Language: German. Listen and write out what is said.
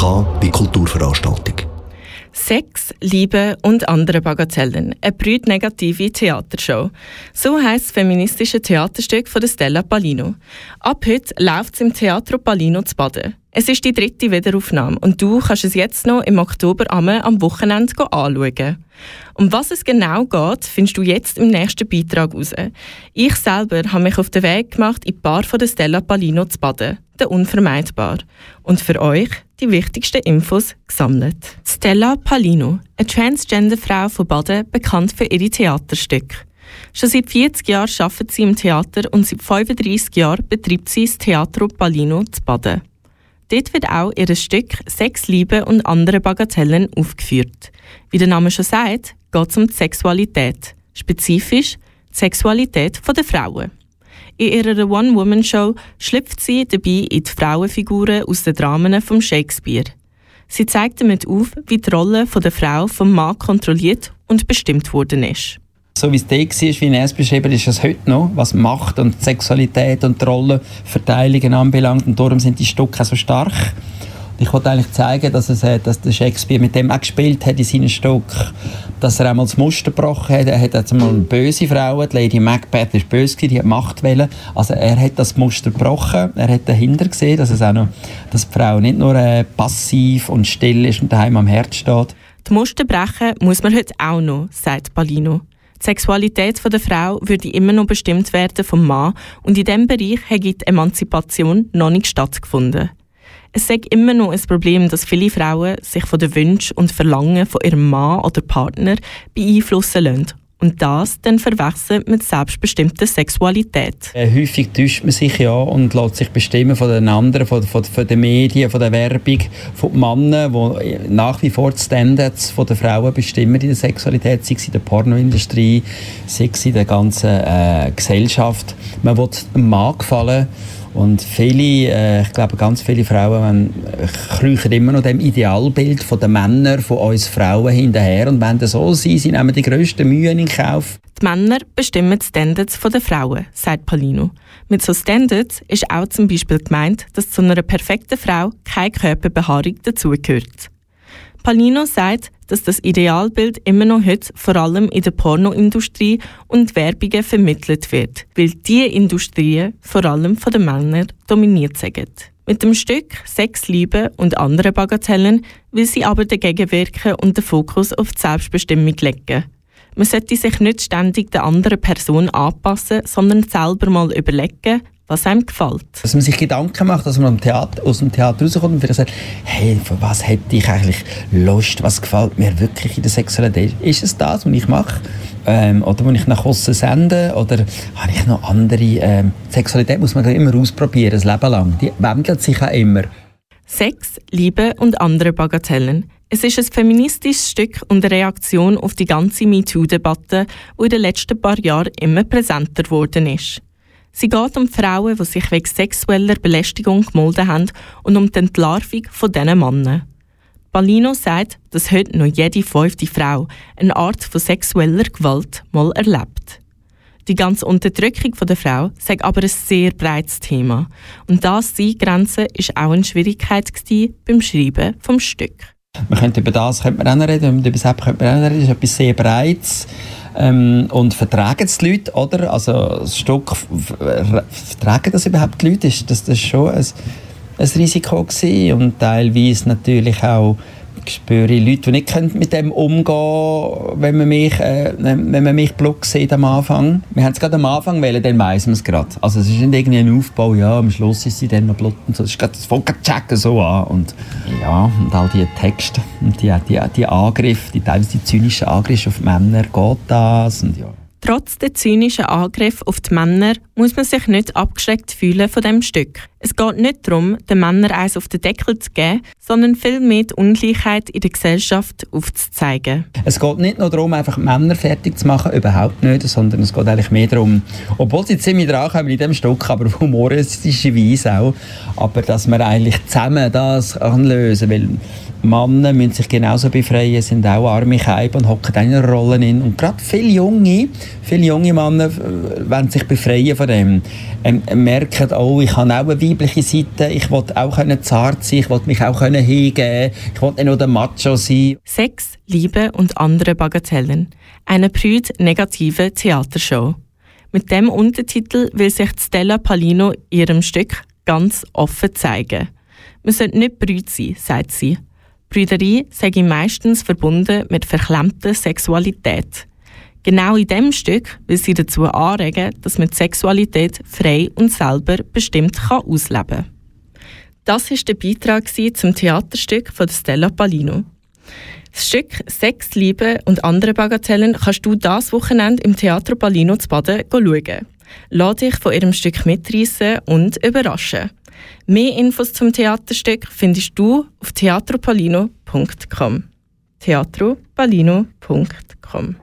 K wie Kulturveranstaltung. Sex, Liebe und andere Bagatellen. Eine brütnegative Theatershow. So heisst das feministische Theaterstück von Stella Palino. Ab heute läuft es im Teatro Palino zu Baden. Es ist die dritte Wiederaufnahme und du kannst es jetzt noch im Oktober am Wochenende anschauen. Um was es genau geht, findest du jetzt im nächsten Beitrag heraus. Ich selber habe mich auf den Weg gemacht, in die Bar von Stella Palino zu baden, der Unvermeidbar. Und für euch die wichtigsten Infos gesammelt. Stella Palino, eine Transgender-Frau von Baden, bekannt für ihre Theaterstücke. Schon seit 40 Jahren arbeitet sie im Theater und seit 35 Jahren betreibt sie das Teatro Palino zu Baden. Dort wird auch ihr Stück Sex, Liebe und andere Bagatellen aufgeführt. Wie der Name schon sagt, geht es um die Sexualität. Spezifisch die Sexualität der Frauen. In ihrer One-Woman-Show schlüpft sie dabei in die Frauenfiguren aus den Dramen von Shakespeare. Sie zeigt damit auf, wie die Rolle der Frau vom Mann kontrolliert und bestimmt worden ist. So wie es da war, wie es beschrieben ist es heute noch, was Macht und Sexualität und Rollenverteilungen anbelangt. Und darum sind die Stücke so stark. Ich wollte eigentlich zeigen, dass, es, äh, dass der Shakespeare mit dem auch gespielt hat in seinen Stück, dass er einmal das Muster gebrochen hat. Er hat jetzt einmal eine böse Frau, die Lady Macbeth ist böse, die hat Macht wollen. Also er hat das Muster gebrochen. Er hat dahinter gesehen, dass es auch noch, dass die Frau nicht nur äh, passiv und still ist und daheim am Herz steht. Die Muster brechen muss man heute auch noch, sagt Palino. Die Sexualität der Frau würde immer noch bestimmt werden vom Mann und in diesem Bereich hätte die Emanzipation noch nicht stattgefunden. Es ist immer noch ein Problem, dass viele Frauen sich von den Wünschen und Verlangen von ihrem Mann oder Partner beeinflussen lassen und das dann verwechseln mit selbstbestimmter Sexualität. Äh, häufig täuscht man sich ja und lässt sich bestimmen von den anderen, von, von, von den Medien, von der Werbung, von den Männern, die nach wie vor die Standards der Frauen bestimmen in der Sexualität, sei es in der Pornoindustrie, sei es in der ganzen äh, Gesellschaft. Man will einem Mann gefallen und viele, äh, ich glaube, ganz viele Frauen äh, kriechen immer noch dem Idealbild von den Männern, von uns Frauen hinterher. Und wenn das so sein, sie nehmen die grössten Mühen in Kauf. Die Männer bestimmen die Standards der Frauen, sagt Paulino. Mit so Standards ist auch zum Beispiel gemeint, dass zu einer perfekten Frau keine Körperbehaarung dazugehört. Palino sagt, dass das Idealbild immer noch heute vor allem in der Pornoindustrie und Werbungen vermittelt wird, weil diese Industrien vor allem von den Männern dominiert sind. Mit dem Stück Sex, Liebe und andere Bagatellen will sie aber dagegen wirken und den Fokus auf die Selbstbestimmung legen. Man sollte sich nicht ständig der anderen Person anpassen, sondern selber mal überlegen, was einem gefällt. Dass man sich Gedanken macht, dass man Theater, aus dem Theater rauskommt und wieder sagt, hey, für was hätte ich eigentlich Lust, was gefällt mir wirklich in der Sexualität? Ist es das, was ich mache? Ähm, oder muss ich nach außen senden? Oder habe ich noch andere... Ähm, Sexualität muss man immer ausprobieren, ein Leben lang. Die wandelt sich auch immer. Sex, Liebe und andere Bagatellen. Es ist ein feministisches Stück und eine Reaktion auf die ganze MeToo-Debatte, die in den letzten paar Jahren immer präsenter geworden ist. Sie geht um Frauen, die sich wegen sexueller Belästigung gemolden haben und um die Entlarvung von diesen Männern. Palino sagt, dass heute noch jede fünfte Frau eine Art von sexueller Gewalt mal erlebt. Die ganze Unterdrückung der Frau sei aber ein sehr breites Thema. Und das Eingrenzen war auch eine Schwierigkeit beim Schreiben des Stück. Man könnte über das könnte man auch reden, über das könnte man auch reden. Das ist etwas sehr Breites. Ähm, und vertragen es die Leute, oder? Also das Stück, vertragen das überhaupt die Leute? Ist das, das schon ein, ein Risiko gewesen? Und teilweise natürlich auch ich spüre Leute, die nicht mit dem umgehen können, wenn man mich, äh, wenn man mich Blut sieht am Anfang. Wir haben es gerade am Anfang wählen, dann weiss man es gerade. Also es ist nicht irgendwie ein Aufbau, ja, am Schluss ist sie dann noch Blut und so. Es ist gerade, checken so an. Und ja, und all die Texte und die, die, die Angriffe, die teilweise die zynischen Angriffe auf Männer, geht das und ja. Trotz der zynischen Angriffe auf die Männer muss man sich nicht abgeschreckt fühlen von dem Stück. Es geht nicht darum, den Männern eins auf den Deckel zu geben, sondern vielmehr die Ungleichheit in der Gesellschaft aufzuzeigen. Es geht nicht nur darum, einfach Männer fertig zu machen, überhaupt nicht, sondern es geht eigentlich mehr darum, obwohl sie ziemlich dran kommen in diesem Stück, aber auf humoristische Weise auch, aber dass man eigentlich zusammen das kann lösen kann, Männer müssen sich genauso befreien, sind auch arme Keiben und hocken in einer Rolle in. Und gerade viele junge, viele junge Männer äh, wollen sich befreien von dem. Ähm, merken, oh, ich habe auch eine weibliche Seite. Ich wollte auch können zart sein, ich wollte mich auch können hingeben. Ich wollte nicht nur der Macho sein. Sex, Liebe und andere Bagatellen. Eine prüd negative Theatershow. Mit dem Untertitel will sich Stella Palino ihrem Stück ganz offen zeigen. Man sollte nicht brüd sein, sagt sie. Brüderie sei meistens verbunden mit verklemmter Sexualität. Genau in dem Stück will sie dazu anregen, dass man die Sexualität frei und selber bestimmt kann ausleben kann. Das war der Beitrag zum Theaterstück von Stella Palino. Das Stück Sex, Liebe und andere Bagatellen kannst du das Wochenende im Theater Palino zu Baden schauen. Lass dich von ihrem Stück mitreißen und überraschen. Mehr Infos zum Theaterstück findest du auf theatropalino.com. theatropalino.com